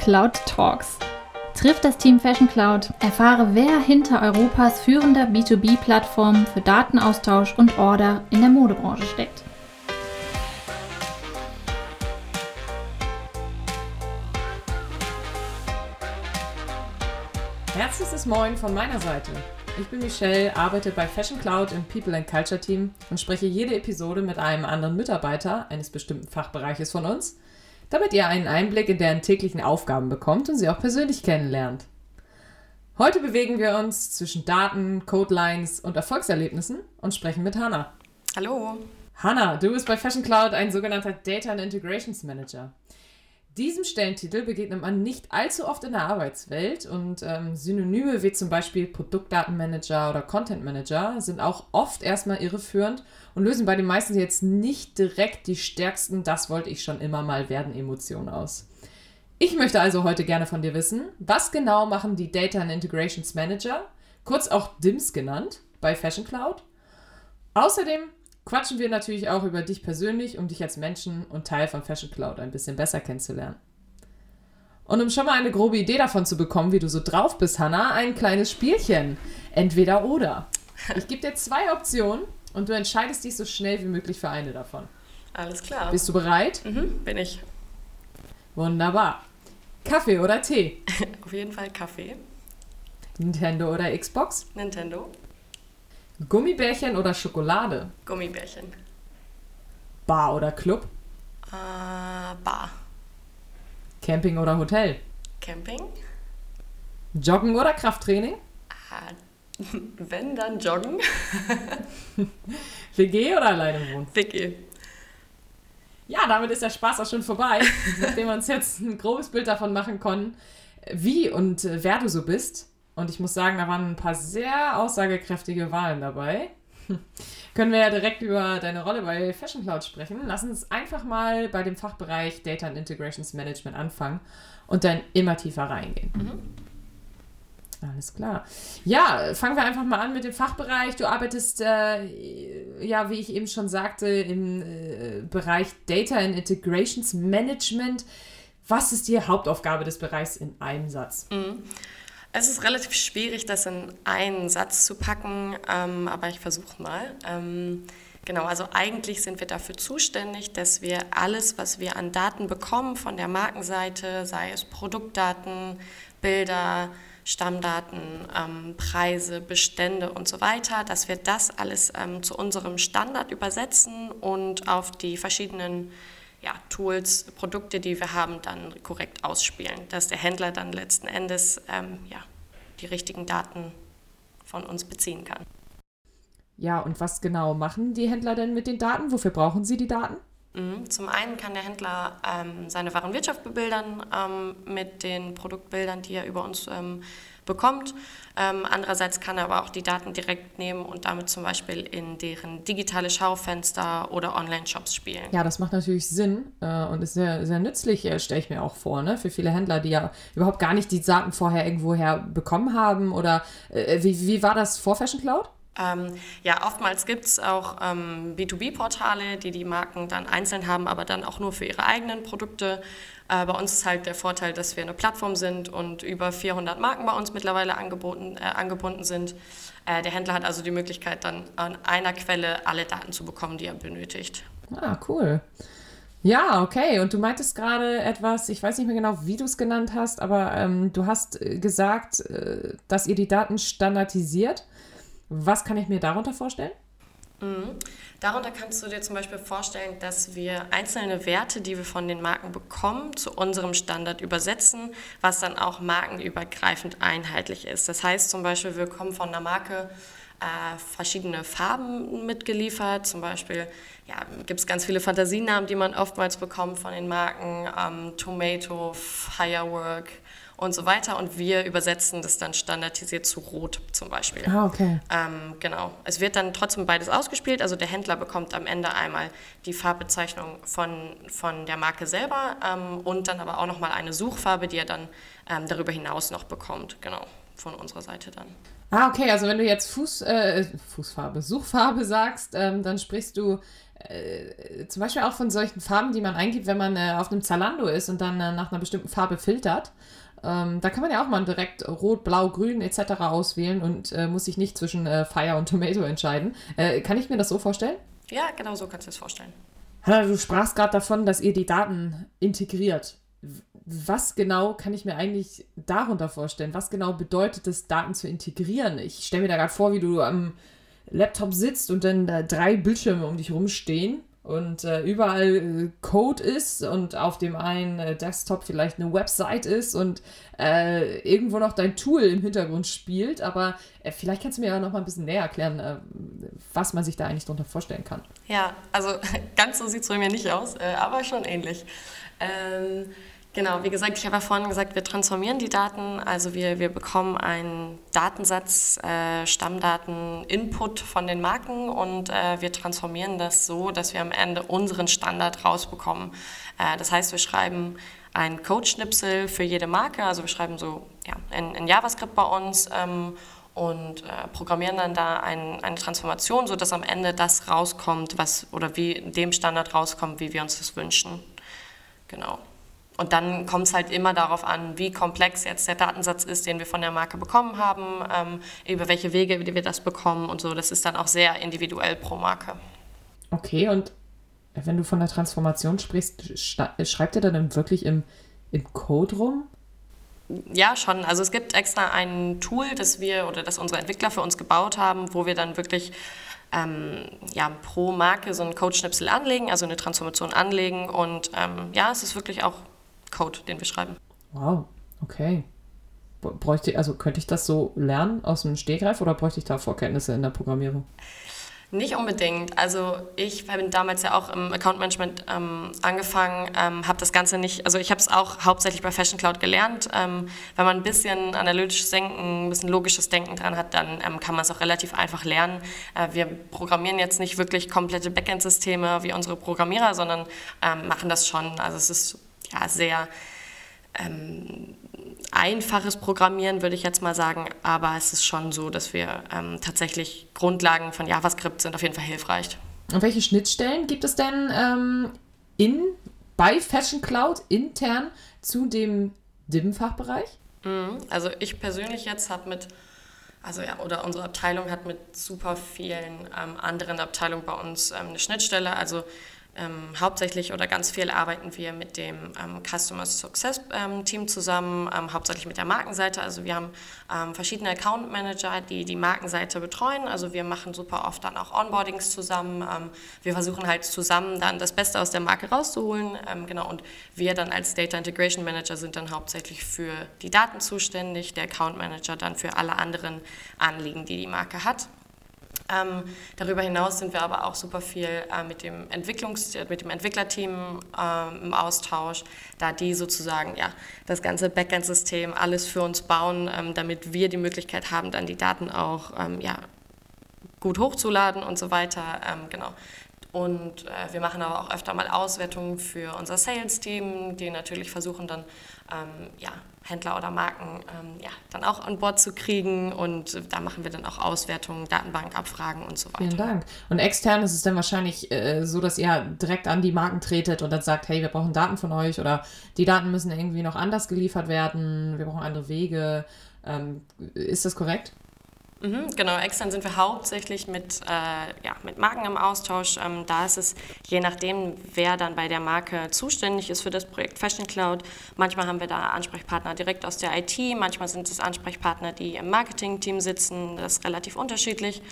Cloud Talks. Trifft das Team Fashion Cloud, erfahre, wer hinter Europas führender B2B-Plattform für Datenaustausch und Order in der Modebranche steckt. Herzliches Moin von meiner Seite. Ich bin Michelle, arbeite bei Fashion Cloud im People and Culture Team und spreche jede Episode mit einem anderen Mitarbeiter eines bestimmten Fachbereiches von uns, damit ihr einen Einblick in deren täglichen Aufgaben bekommt und sie auch persönlich kennenlernt. Heute bewegen wir uns zwischen Daten, Codelines und Erfolgserlebnissen und sprechen mit Hannah. Hallo. Hannah, du bist bei Fashion Cloud ein sogenannter Data and Integrations Manager. Diesem Stellentitel begegnet man nicht allzu oft in der Arbeitswelt und ähm, Synonyme wie zum Beispiel Produktdatenmanager oder Content Manager sind auch oft erstmal irreführend und lösen bei den meisten jetzt nicht direkt die stärksten Das wollte ich schon immer mal werden Emotionen aus. Ich möchte also heute gerne von dir wissen, was genau machen die Data and Integrations Manager, kurz auch DIMS genannt, bei Fashion Cloud? Außerdem quatschen wir natürlich auch über dich persönlich, um dich als Menschen und Teil von Fashion Cloud ein bisschen besser kennenzulernen. Und um schon mal eine grobe Idee davon zu bekommen, wie du so drauf bist, Hannah, ein kleines Spielchen. Entweder oder. Ich gebe dir zwei Optionen und du entscheidest dich so schnell wie möglich für eine davon. Alles klar. Bist du bereit? Mhm, bin ich. Wunderbar. Kaffee oder Tee? Auf jeden Fall Kaffee. Nintendo oder Xbox? Nintendo. Gummibärchen oder Schokolade? Gummibärchen. Bar oder Club? Äh, Bar. Camping oder Hotel? Camping. Joggen oder Krafttraining? Äh, wenn, dann joggen. WG oder alleine wohnen? WG. Ja, damit ist der Spaß auch schon vorbei, nachdem wir uns jetzt ein grobes Bild davon machen konnten, wie und wer du so bist. Und ich muss sagen, da waren ein paar sehr aussagekräftige Wahlen dabei. Können wir ja direkt über deine Rolle bei Fashion Cloud sprechen. Lass uns einfach mal bei dem Fachbereich Data and Integrations Management anfangen und dann immer tiefer reingehen. Mhm. Alles klar. Ja, fangen wir einfach mal an mit dem Fachbereich. Du arbeitest, äh, ja, wie ich eben schon sagte, im äh, Bereich Data and Integrations Management. Was ist die Hauptaufgabe des Bereichs in einem Satz? Mhm. Es ist relativ schwierig, das in einen Satz zu packen, ähm, aber ich versuche mal. Ähm, genau, also eigentlich sind wir dafür zuständig, dass wir alles, was wir an Daten bekommen von der Markenseite, sei es Produktdaten, Bilder, Stammdaten, ähm, Preise, Bestände und so weiter, dass wir das alles ähm, zu unserem Standard übersetzen und auf die verschiedenen ja, Tools, Produkte, die wir haben, dann korrekt ausspielen, dass der Händler dann letzten Endes ähm, ja, die richtigen Daten von uns beziehen kann. Ja, und was genau machen die Händler denn mit den Daten? Wofür brauchen sie die Daten? Mhm. Zum einen kann der Händler ähm, seine Warenwirtschaft bebildern ähm, mit den Produktbildern, die er über uns ähm, bekommt. Ähm, andererseits kann er aber auch die Daten direkt nehmen und damit zum Beispiel in deren digitale Schaufenster oder Online-Shops spielen. Ja, das macht natürlich Sinn äh, und ist sehr, sehr nützlich, äh, stelle ich mir auch vor, ne? für viele Händler, die ja überhaupt gar nicht die Daten vorher irgendwoher bekommen haben. Oder äh, wie, wie war das vor Fashion Cloud? Ähm, ja, oftmals gibt es auch ähm, B2B-Portale, die die Marken dann einzeln haben, aber dann auch nur für ihre eigenen Produkte. Äh, bei uns ist halt der Vorteil, dass wir eine Plattform sind und über 400 Marken bei uns mittlerweile angeboten, äh, angebunden sind. Äh, der Händler hat also die Möglichkeit, dann an einer Quelle alle Daten zu bekommen, die er benötigt. Ah, cool. Ja, okay. Und du meintest gerade etwas, ich weiß nicht mehr genau, wie du es genannt hast, aber ähm, du hast äh, gesagt, äh, dass ihr die Daten standardisiert. Was kann ich mir darunter vorstellen? Mhm. Darunter kannst du dir zum Beispiel vorstellen, dass wir einzelne Werte, die wir von den Marken bekommen, zu unserem Standard übersetzen, was dann auch markenübergreifend einheitlich ist. Das heißt zum Beispiel, wir bekommen von einer Marke äh, verschiedene Farben mitgeliefert. Zum Beispiel ja, gibt es ganz viele Fantasienamen, die man oftmals bekommt von den Marken. Ähm, Tomato, Firework, und so weiter. Und wir übersetzen das dann standardisiert zu Rot zum Beispiel. Ah, okay. Ähm, genau. Es wird dann trotzdem beides ausgespielt. Also der Händler bekommt am Ende einmal die Farbbezeichnung von, von der Marke selber ähm, und dann aber auch nochmal eine Suchfarbe, die er dann ähm, darüber hinaus noch bekommt. Genau, von unserer Seite dann. Ah, okay, also wenn du jetzt Fuß, äh, Fußfarbe, Suchfarbe sagst, ähm, dann sprichst du äh, zum Beispiel auch von solchen Farben, die man eingibt, wenn man äh, auf einem Zalando ist und dann äh, nach einer bestimmten Farbe filtert. Ähm, da kann man ja auch mal direkt Rot, Blau, Grün etc. auswählen und äh, muss sich nicht zwischen äh, Fire und Tomato entscheiden. Äh, kann ich mir das so vorstellen? Ja, genau so kannst du es vorstellen. Hanna, du sprachst gerade davon, dass ihr die Daten integriert. Was genau kann ich mir eigentlich darunter vorstellen? Was genau bedeutet es, Daten zu integrieren? Ich stelle mir da gerade vor, wie du am Laptop sitzt und dann da drei Bildschirme um dich rumstehen und äh, überall äh, Code ist und auf dem einen äh, Desktop vielleicht eine Website ist und äh, irgendwo noch dein Tool im Hintergrund spielt. Aber äh, vielleicht kannst du mir ja noch mal ein bisschen näher erklären, äh, was man sich da eigentlich darunter vorstellen kann. Ja, also ganz so sieht es bei mir nicht aus, aber schon ähnlich. Ähm Genau, wie gesagt, ich habe ja vorhin gesagt, wir transformieren die Daten. Also wir, wir bekommen einen Datensatz, äh, Stammdaten, Input von den Marken und äh, wir transformieren das so, dass wir am Ende unseren Standard rausbekommen. Äh, das heißt, wir schreiben ein Code-Schnipsel für jede Marke. Also wir schreiben so ja, in, in JavaScript bei uns ähm, und äh, programmieren dann da ein, eine Transformation, sodass am Ende das rauskommt, was oder wie dem Standard rauskommt, wie wir uns das wünschen. Genau. Und dann kommt es halt immer darauf an, wie komplex jetzt der Datensatz ist, den wir von der Marke bekommen haben, ähm, über welche Wege wir das bekommen und so. Das ist dann auch sehr individuell pro Marke. Okay, und wenn du von der Transformation sprichst, schreibt ihr dann wirklich im, im Code rum? Ja, schon. Also es gibt extra ein Tool, das wir oder das unsere Entwickler für uns gebaut haben, wo wir dann wirklich ähm, ja, pro Marke so einen Code-Schnipsel anlegen, also eine Transformation anlegen. Und ähm, ja, es ist wirklich auch Code, den wir schreiben. Wow, okay. Bräuchte, also könnte ich das so lernen aus dem Stehgreif oder bräuchte ich da Vorkenntnisse in der Programmierung? Nicht unbedingt. Also ich bin damals ja auch im Account Management ähm, angefangen, ähm, habe das Ganze nicht, also ich habe es auch hauptsächlich bei Fashion Cloud gelernt. Ähm, wenn man ein bisschen analytisches Denken, ein bisschen logisches Denken dran hat, dann ähm, kann man es auch relativ einfach lernen. Äh, wir programmieren jetzt nicht wirklich komplette Backend-Systeme wie unsere Programmierer, sondern ähm, machen das schon. Also es ist ja, sehr ähm, einfaches Programmieren, würde ich jetzt mal sagen. Aber es ist schon so, dass wir ähm, tatsächlich Grundlagen von JavaScript sind auf jeden Fall hilfreich. Und welche Schnittstellen gibt es denn ähm, in, bei Fashion Cloud intern zu dem DIM-Fachbereich? Mhm. Also ich persönlich jetzt habe mit also ja, oder unsere Abteilung hat mit super vielen ähm, anderen Abteilungen bei uns ähm, eine Schnittstelle. Also ähm, hauptsächlich oder ganz viel arbeiten wir mit dem ähm, Customer Success ähm, Team zusammen, ähm, hauptsächlich mit der Markenseite. Also wir haben ähm, verschiedene Account Manager, die die Markenseite betreuen. Also wir machen super oft dann auch Onboardings zusammen. Ähm, wir versuchen halt zusammen dann das Beste aus der Marke rauszuholen. genau und wir dann als Data Integration Manager sind dann hauptsächlich für die Daten zuständig, der Account Manager dann für alle anderen Anliegen, die die Marke hat. Ähm, darüber hinaus sind wir aber auch super viel äh, mit, dem Entwicklungs mit dem Entwicklerteam äh, im Austausch, da die sozusagen ja, das ganze Backend-System alles für uns bauen, ähm, damit wir die Möglichkeit haben, dann die Daten auch ähm, ja, gut hochzuladen und so weiter. Ähm, genau. Und äh, wir machen aber auch öfter mal Auswertungen für unser Sales-Team, die natürlich versuchen dann ähm, ja, Händler oder Marken ähm, ja, dann auch an Bord zu kriegen. Und da machen wir dann auch Auswertungen, Datenbankabfragen und so weiter. Vielen Dank. Und extern ist es dann wahrscheinlich äh, so, dass ihr direkt an die Marken tretet und dann sagt, hey, wir brauchen Daten von euch oder die Daten müssen irgendwie noch anders geliefert werden, wir brauchen andere Wege. Ähm, ist das korrekt? Mhm, genau, extern sind wir hauptsächlich mit, äh, ja, mit Marken im Austausch. Ähm, da ist es je nachdem, wer dann bei der Marke zuständig ist für das Projekt Fashion Cloud. Manchmal haben wir da Ansprechpartner direkt aus der IT, manchmal sind es Ansprechpartner, die im Marketing-Team sitzen. Das ist relativ unterschiedlich.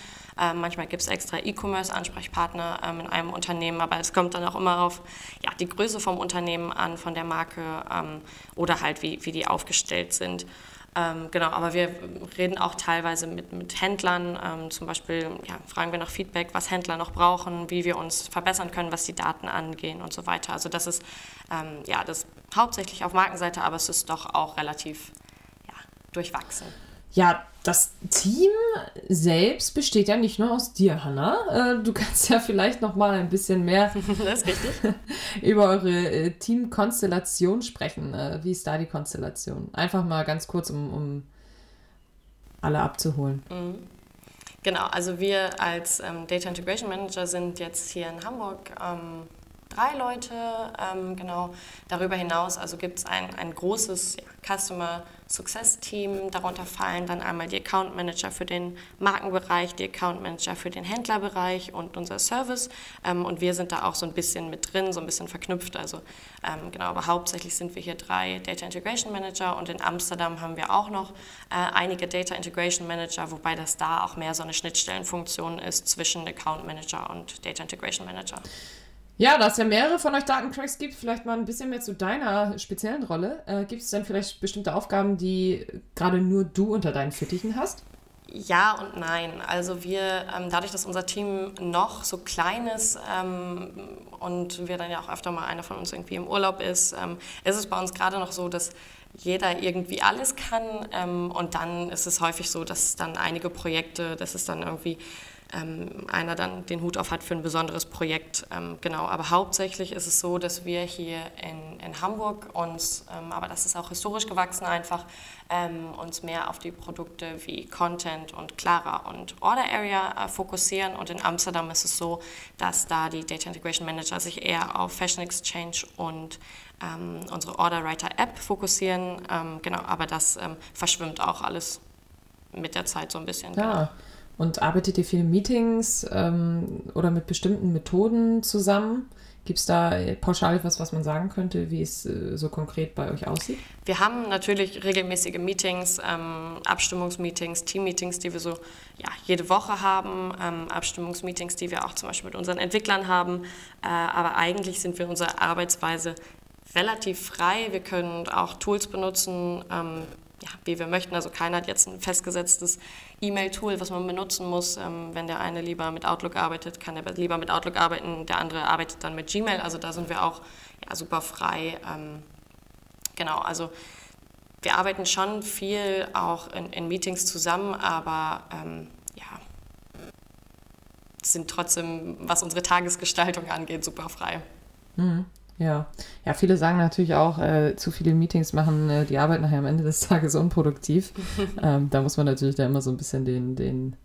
Ähm, manchmal gibt es extra E-Commerce-Ansprechpartner ähm, in einem Unternehmen, aber es kommt dann auch immer auf ja, die Größe vom Unternehmen an, von der Marke ähm, oder halt wie, wie die aufgestellt sind. Ähm, genau, aber wir reden auch teilweise mit, mit Händlern. Ähm, zum Beispiel ja, fragen wir nach Feedback, was Händler noch brauchen, wie wir uns verbessern können, was die Daten angehen und so weiter. Also das ist ähm, ja das hauptsächlich auf Markenseite, aber es ist doch auch relativ ja, durchwachsen. Ja, das Team selbst besteht ja nicht nur aus dir, Hanna. Äh, du kannst ja vielleicht noch mal ein bisschen mehr über eure äh, Teamkonstellation sprechen. Äh, wie ist da die Konstellation? Einfach mal ganz kurz, um, um alle abzuholen. Mhm. Genau, also wir als ähm, Data Integration Manager sind jetzt hier in Hamburg ähm, drei Leute. Ähm, genau. Darüber hinaus also gibt es ein, ein großes ja, Customer Success Team. Darunter fallen dann einmal die Account Manager für den Markenbereich, die Account Manager für den Händlerbereich und unser Service. Ähm, und wir sind da auch so ein bisschen mit drin, so ein bisschen verknüpft. Also ähm, genau, aber hauptsächlich sind wir hier drei Data Integration Manager und in Amsterdam haben wir auch noch äh, einige Data Integration Manager, wobei das da auch mehr so eine Schnittstellenfunktion ist zwischen Account Manager und Data Integration Manager. Ja, da es ja mehrere von euch Datencracks gibt, vielleicht mal ein bisschen mehr zu deiner speziellen Rolle. Äh, gibt es denn vielleicht bestimmte Aufgaben, die gerade nur du unter deinen Fittichen hast? Ja und nein. Also wir, ähm, dadurch, dass unser Team noch so klein ist ähm, und wir dann ja auch öfter mal einer von uns irgendwie im Urlaub ist, ähm, ist es bei uns gerade noch so, dass jeder irgendwie alles kann und dann ist es häufig so, dass dann einige Projekte, das ist dann irgendwie ähm, einer dann den Hut auf hat für ein besonderes Projekt. Ähm, genau, aber hauptsächlich ist es so, dass wir hier in, in Hamburg uns, ähm, aber das ist auch historisch gewachsen einfach, ähm, uns mehr auf die Produkte wie Content und Clara und Order Area äh, fokussieren. Und in Amsterdam ist es so, dass da die Data Integration Manager sich eher auf Fashion Exchange und ähm, unsere Order Writer App fokussieren. Ähm, genau, aber das verschwimmt auch alles mit der Zeit so ein bisschen. Ja. Genau. Und arbeitet ihr viel Meetings ähm, oder mit bestimmten Methoden zusammen? Gibt es da pauschal etwas, was man sagen könnte, wie es äh, so konkret bei euch aussieht? Wir haben natürlich regelmäßige Meetings, ähm, Abstimmungsmeetings, Teammeetings, die wir so ja, jede Woche haben, ähm, Abstimmungsmeetings, die wir auch zum Beispiel mit unseren Entwicklern haben. Äh, aber eigentlich sind wir in unserer Arbeitsweise relativ frei. Wir können auch Tools benutzen, ähm, ja, wie wir möchten. Also keiner hat jetzt ein festgesetztes E-Mail-Tool, was man benutzen muss. Ähm, wenn der eine lieber mit Outlook arbeitet, kann er lieber mit Outlook arbeiten, der andere arbeitet dann mit Gmail. Also da sind wir auch ja, super frei. Ähm, genau, also wir arbeiten schon viel auch in, in Meetings zusammen, aber ähm, ja, sind trotzdem, was unsere Tagesgestaltung angeht, super frei. Mhm. Ja, ja, viele sagen natürlich auch, äh, zu viele Meetings machen äh, die Arbeit nachher am Ende des Tages unproduktiv. ähm, da muss man natürlich da immer so ein bisschen den, den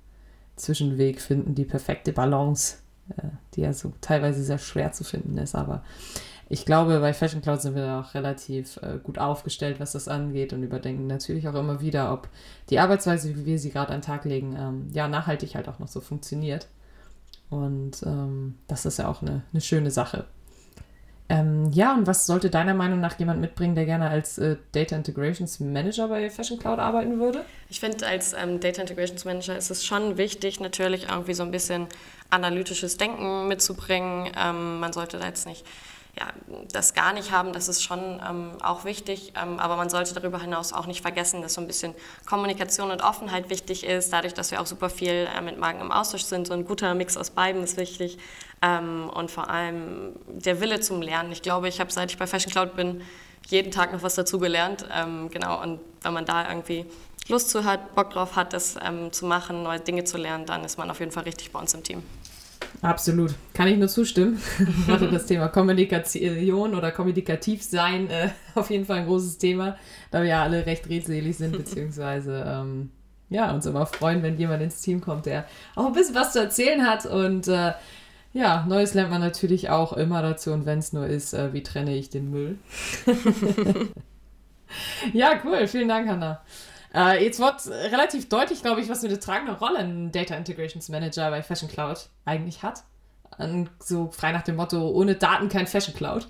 Zwischenweg finden, die perfekte Balance, äh, die ja so teilweise sehr schwer zu finden ist. Aber ich glaube, bei Fashion Cloud sind wir auch relativ äh, gut aufgestellt, was das angeht und überdenken natürlich auch immer wieder, ob die Arbeitsweise, wie wir sie gerade an den Tag legen, ähm, ja, nachhaltig halt auch noch so funktioniert. Und ähm, das ist ja auch eine, eine schöne Sache. Ähm, ja, und was sollte deiner Meinung nach jemand mitbringen, der gerne als äh, Data Integrations Manager bei Fashion Cloud arbeiten würde? Ich finde, als ähm, Data Integrations Manager ist es schon wichtig, natürlich irgendwie so ein bisschen analytisches Denken mitzubringen. Ähm, man sollte da jetzt nicht ja, das gar nicht haben, das ist schon ähm, auch wichtig. Ähm, aber man sollte darüber hinaus auch nicht vergessen, dass so ein bisschen Kommunikation und Offenheit wichtig ist. Dadurch, dass wir auch super viel äh, mit Marken im Austausch sind, so ein guter Mix aus beiden ist wichtig. Ähm, und vor allem der Wille zum Lernen. Ich glaube, ich habe, seit ich bei Fashion Cloud bin, jeden Tag noch was dazugelernt. Ähm, genau, und wenn man da irgendwie Lust zu hat, Bock drauf hat, das ähm, zu machen, neue Dinge zu lernen, dann ist man auf jeden Fall richtig bei uns im Team. Absolut. Kann ich nur zustimmen. Gerade das Thema Kommunikation oder kommunikativ sein äh, auf jeden Fall ein großes Thema, da wir ja alle recht redselig sind, beziehungsweise ähm, ja, uns immer freuen, wenn jemand ins Team kommt, der auch ein bisschen was zu erzählen hat. Und äh, ja, Neues lernt man natürlich auch immer dazu. Und wenn es nur ist, äh, wie trenne ich den Müll? ja, cool. Vielen Dank, Hanna. Äh, jetzt wird relativ deutlich, glaube ich, was für eine tragende Rolle ein Data Integrations Manager bei Fashion Cloud eigentlich hat. Und so frei nach dem Motto, ohne Daten kein Fashion Cloud.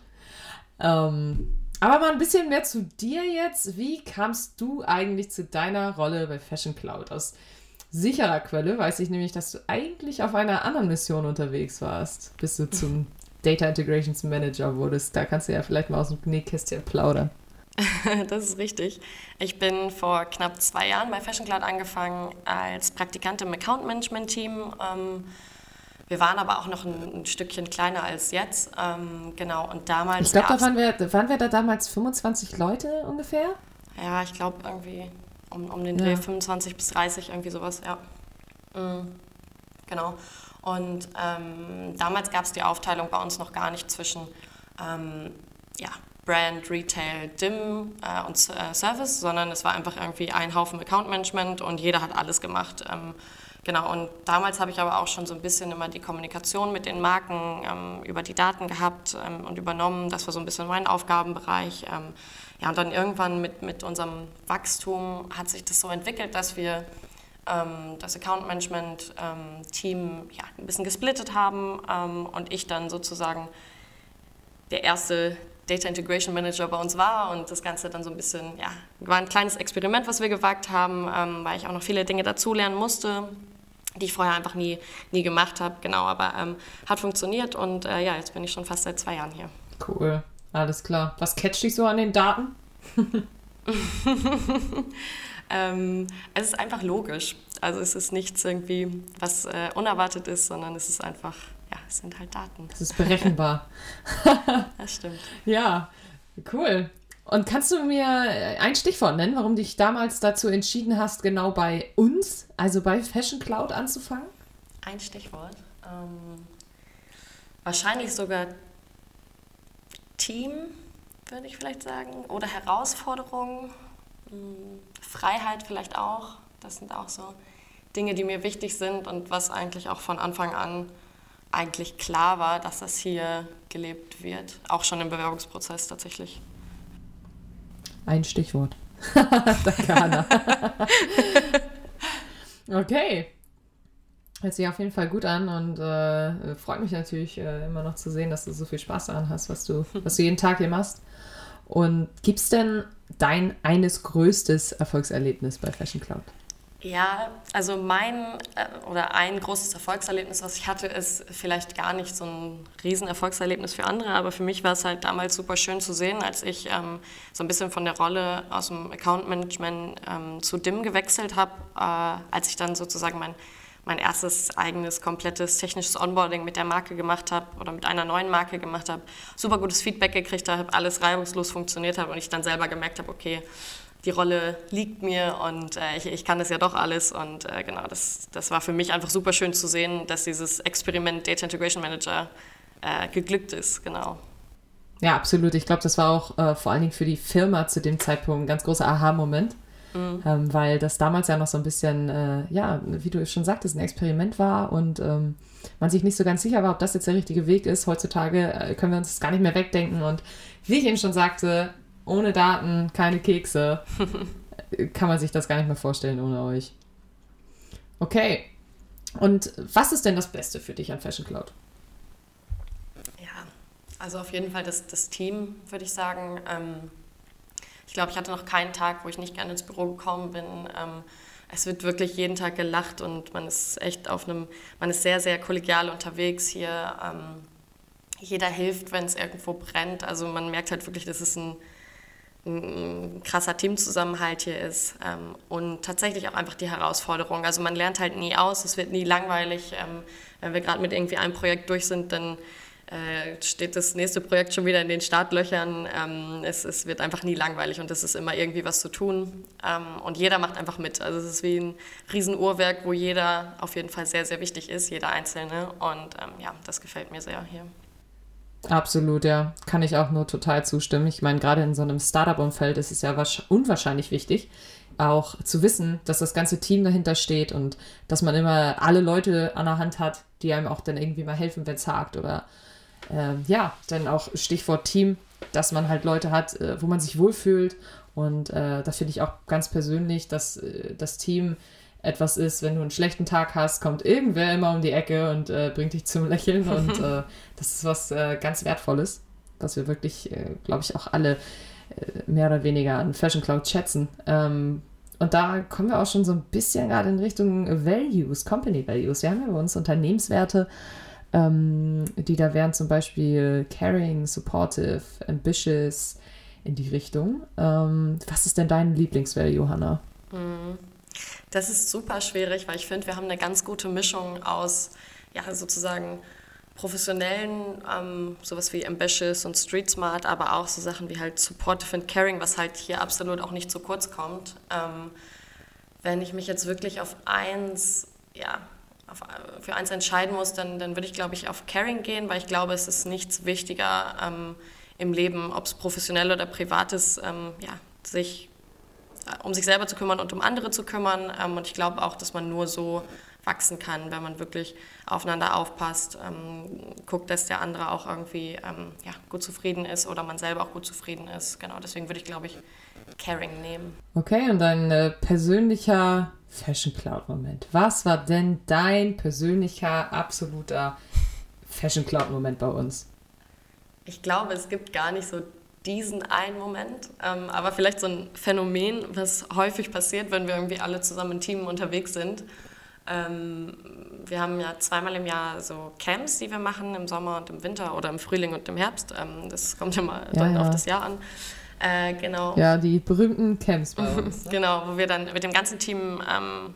Ähm, aber mal ein bisschen mehr zu dir jetzt. Wie kamst du eigentlich zu deiner Rolle bei Fashion Cloud? Aus sicherer Quelle weiß ich nämlich, dass du eigentlich auf einer anderen Mission unterwegs warst, bis du zum Data Integrations Manager wurdest. Da kannst du ja vielleicht mal aus dem Nähkästchen plaudern. das ist richtig. Ich bin vor knapp zwei Jahren bei Fashion Cloud angefangen als Praktikant im Account Management Team. Ähm, wir waren aber auch noch ein, Stückchen kleiner als jetzt. Ähm, genau, und damals. Ich glaube, da waren wir, waren wir da damals 25 Leute ungefähr? Ja, ich glaube irgendwie um, um den Dreh ja. 25 bis 30, irgendwie sowas, ja. Mhm. Genau. Und ähm, damals gab es die Aufteilung bei uns noch gar nicht zwischen ähm, ja, Brand, Retail, DIM äh, und äh, Service, sondern es war einfach irgendwie ein Haufen Account Management und jeder hat alles gemacht. Ähm, genau, und damals habe ich aber auch schon so ein bisschen immer die Kommunikation mit den Marken ähm, über die Daten gehabt ähm, und übernommen. Das war so ein bisschen mein Aufgabenbereich. Ähm, ja, und dann irgendwann mit, mit unserem Wachstum hat sich das so entwickelt, dass wir ähm, das Account Management ähm, Team ja, ein bisschen gesplittet haben und ich dann sozusagen der erste Data Integration Manager bei uns war und das Ganze dann so ein bisschen, ja, war ein kleines Experiment, was wir gewagt haben, ähm, weil ich auch noch viele Dinge dazulernen musste, die ich vorher einfach nie, nie gemacht habe, genau, aber ähm, hat funktioniert und äh, ja, jetzt bin ich schon fast seit zwei Jahren hier. Cool, alles klar. Was catcht dich so an den Daten? ähm, es ist einfach logisch. Also es ist nichts irgendwie, was äh, unerwartet ist, sondern es ist einfach es sind halt Daten. Es ist berechenbar. das stimmt. Ja, cool. Und kannst du mir ein Stichwort nennen, warum du dich damals dazu entschieden hast, genau bei uns, also bei Fashion Cloud anzufangen? Ein Stichwort. Ähm, wahrscheinlich sogar Team, würde ich vielleicht sagen. Oder Herausforderungen. Hm, Freiheit vielleicht auch. Das sind auch so Dinge, die mir wichtig sind und was eigentlich auch von Anfang an eigentlich klar war, dass das hier gelebt wird. Auch schon im Bewerbungsprozess tatsächlich. Ein Stichwort. Danke, Hanna. okay. Hört sich auf jeden Fall gut an und äh, freut mich natürlich äh, immer noch zu sehen, dass du so viel Spaß daran hast, was du, was du jeden Tag hier machst. Und gibt es denn dein eines größtes Erfolgserlebnis bei Fashion Cloud? Ja, also mein äh, oder ein großes Erfolgserlebnis, was ich hatte, ist vielleicht gar nicht so ein Riesenerfolgserlebnis für andere, aber für mich war es halt damals super schön zu sehen, als ich ähm, so ein bisschen von der Rolle aus dem Account Management ähm, zu DIM gewechselt habe, äh, als ich dann sozusagen mein, mein erstes eigenes komplettes technisches Onboarding mit der Marke gemacht habe oder mit einer neuen Marke gemacht habe, super gutes Feedback gekriegt habe, alles reibungslos funktioniert hat und ich dann selber gemerkt habe, okay, die Rolle liegt mir und äh, ich, ich kann das ja doch alles. Und äh, genau, das, das war für mich einfach super schön zu sehen, dass dieses Experiment Data Integration Manager äh, geglückt ist. Genau. Ja, absolut. Ich glaube, das war auch äh, vor allen Dingen für die Firma zu dem Zeitpunkt ein ganz großer Aha-Moment. Mhm. Ähm, weil das damals ja noch so ein bisschen, äh, ja, wie du schon sagtest, ein Experiment war und ähm, man sich nicht so ganz sicher war, ob das jetzt der richtige Weg ist. Heutzutage äh, können wir uns das gar nicht mehr wegdenken und wie ich eben schon sagte, ohne Daten keine Kekse. Kann man sich das gar nicht mehr vorstellen ohne euch. Okay. Und was ist denn das Beste für dich an Fashion Cloud? Ja, also auf jeden Fall das, das Team, würde ich sagen. Ähm, ich glaube, ich hatte noch keinen Tag, wo ich nicht gerne ins Büro gekommen bin. Ähm, es wird wirklich jeden Tag gelacht und man ist echt auf einem, man ist sehr, sehr kollegial unterwegs hier. Ähm, jeder hilft, wenn es irgendwo brennt. Also man merkt halt wirklich, das ist ein ein krasser Teamzusammenhalt hier ist ähm, und tatsächlich auch einfach die Herausforderung. Also man lernt halt nie aus, es wird nie langweilig. Ähm, wenn wir gerade mit irgendwie einem Projekt durch sind, dann äh, steht das nächste Projekt schon wieder in den Startlöchern. Ähm, es, es, wird einfach nie langweilig und es ist immer irgendwie was zu tun. Ähm, und jeder macht einfach mit. Also es ist wie ein Riesenuhrwerk, wo jeder auf jeden Fall sehr, sehr wichtig ist, jeder Einzelne. Und ähm, ja, das gefällt mir sehr hier. Absolut, ja. Kann ich auch nur total zustimmen. Ich meine, gerade in so einem Startup-Umfeld ist es ja unwahrscheinlich wichtig, auch zu wissen, dass das ganze Team dahinter steht und dass man immer alle Leute an der Hand hat, die einem auch dann irgendwie mal helfen, wenn es hakt. Oder äh, ja, dann auch Stichwort Team, dass man halt Leute hat, äh, wo man sich wohlfühlt. Und äh, das finde ich auch ganz persönlich, dass äh, das Team etwas ist, wenn du einen schlechten Tag hast, kommt irgendwer immer um die Ecke und äh, bringt dich zum Lächeln. Und äh, das ist was äh, ganz Wertvolles, was wir wirklich, äh, glaube ich, auch alle äh, mehr oder weniger an Fashion Cloud schätzen. Ähm, und da kommen wir auch schon so ein bisschen gerade in Richtung Values, Company Values. Wir haben ja bei uns Unternehmenswerte, ähm, die da wären zum Beispiel caring, supportive, ambitious in die Richtung. Ähm, was ist denn dein Lieblingsvalue, Hannah? Mhm. Das ist super schwierig, weil ich finde, wir haben eine ganz gute Mischung aus ja, sozusagen professionellen, ähm, sowas wie Ambitious und Street Smart, aber auch so Sachen wie halt Supportive and Caring, was halt hier absolut auch nicht zu kurz kommt. Ähm, wenn ich mich jetzt wirklich auf eins, ja, auf, für eins entscheiden muss, dann, dann würde ich, glaube ich, auf Caring gehen, weil ich glaube, es ist nichts wichtiger ähm, im Leben, ob es professionell oder privat ist, ähm, ja, sich um sich selber zu kümmern und um andere zu kümmern. Ähm, und ich glaube auch, dass man nur so wachsen kann, wenn man wirklich aufeinander aufpasst, ähm, guckt, dass der andere auch irgendwie ähm, ja, gut zufrieden ist oder man selber auch gut zufrieden ist. Genau, deswegen würde ich, glaube ich, Caring nehmen. Okay, und ein äh, persönlicher Fashion Cloud-Moment. Was war denn dein persönlicher, absoluter Fashion Cloud-Moment bei uns? Ich glaube, es gibt gar nicht so diesen einen Moment, ähm, aber vielleicht so ein Phänomen, was häufig passiert, wenn wir irgendwie alle zusammen im Team unterwegs sind. Ähm, wir haben ja zweimal im Jahr so Camps, die wir machen, im Sommer und im Winter oder im Frühling und im Herbst. Ähm, das kommt ja mal ja, ja. auf das Jahr an. Äh, genau. Ja, die berühmten Camps bei uns. Ne? genau, wo wir dann mit dem ganzen Team ähm,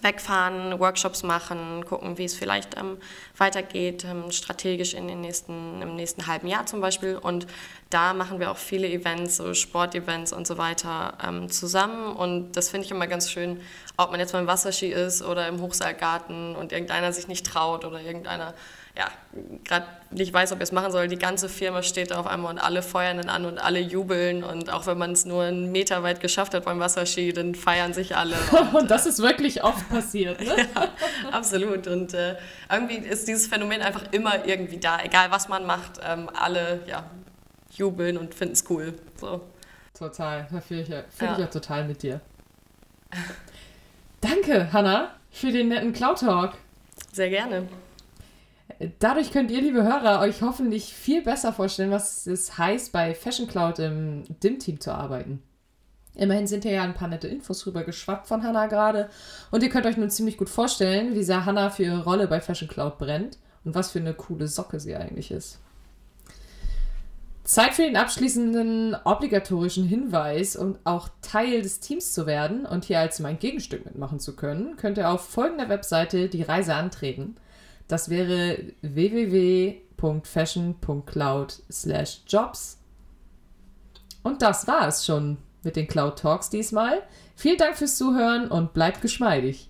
wegfahren, Workshops machen, gucken, wie es vielleicht ähm, weitergeht, ähm, strategisch in den nächsten, im nächsten halben Jahr zum Beispiel. Und da machen wir auch viele Events, so Sportevents und so weiter ähm, zusammen. Und das finde ich immer ganz schön, ob man jetzt beim Wasserski ist oder im Hochseilgarten und irgendeiner sich nicht traut oder irgendeiner ja, gerade nicht weiß, ob er es machen soll. Die ganze Firma steht da auf einmal und alle feuern dann an und alle jubeln. Und auch wenn man es nur einen Meter weit geschafft hat beim Wasserski, dann feiern sich alle. Und, und das ist wirklich oft passiert, ne? ja, absolut. Und äh, irgendwie ist dieses Phänomen einfach immer irgendwie da. Egal, was man macht, ähm, alle ja, jubeln und finden es cool. So. Total. Da fühle ich, ja, fühl ja. ich ja total mit dir. Danke, Hanna, für den netten Cloud Talk. Sehr gerne. Dadurch könnt ihr, liebe Hörer, euch hoffentlich viel besser vorstellen, was es heißt, bei Fashion Cloud im DIM-Team zu arbeiten. Immerhin sind hier ja ein paar nette Infos rüber geschwappt von Hannah gerade. Und ihr könnt euch nun ziemlich gut vorstellen, wie sehr Hannah für ihre Rolle bei Fashion Cloud brennt und was für eine coole Socke sie eigentlich ist. Zeit für den abschließenden obligatorischen Hinweis und auch Teil des Teams zu werden und hier als mein Gegenstück mitmachen zu können, könnt ihr auf folgender Webseite die Reise antreten. Das wäre www.fashion.cloud/jobs. Und das war es schon mit den Cloud Talks diesmal. Vielen Dank fürs Zuhören und bleibt geschmeidig.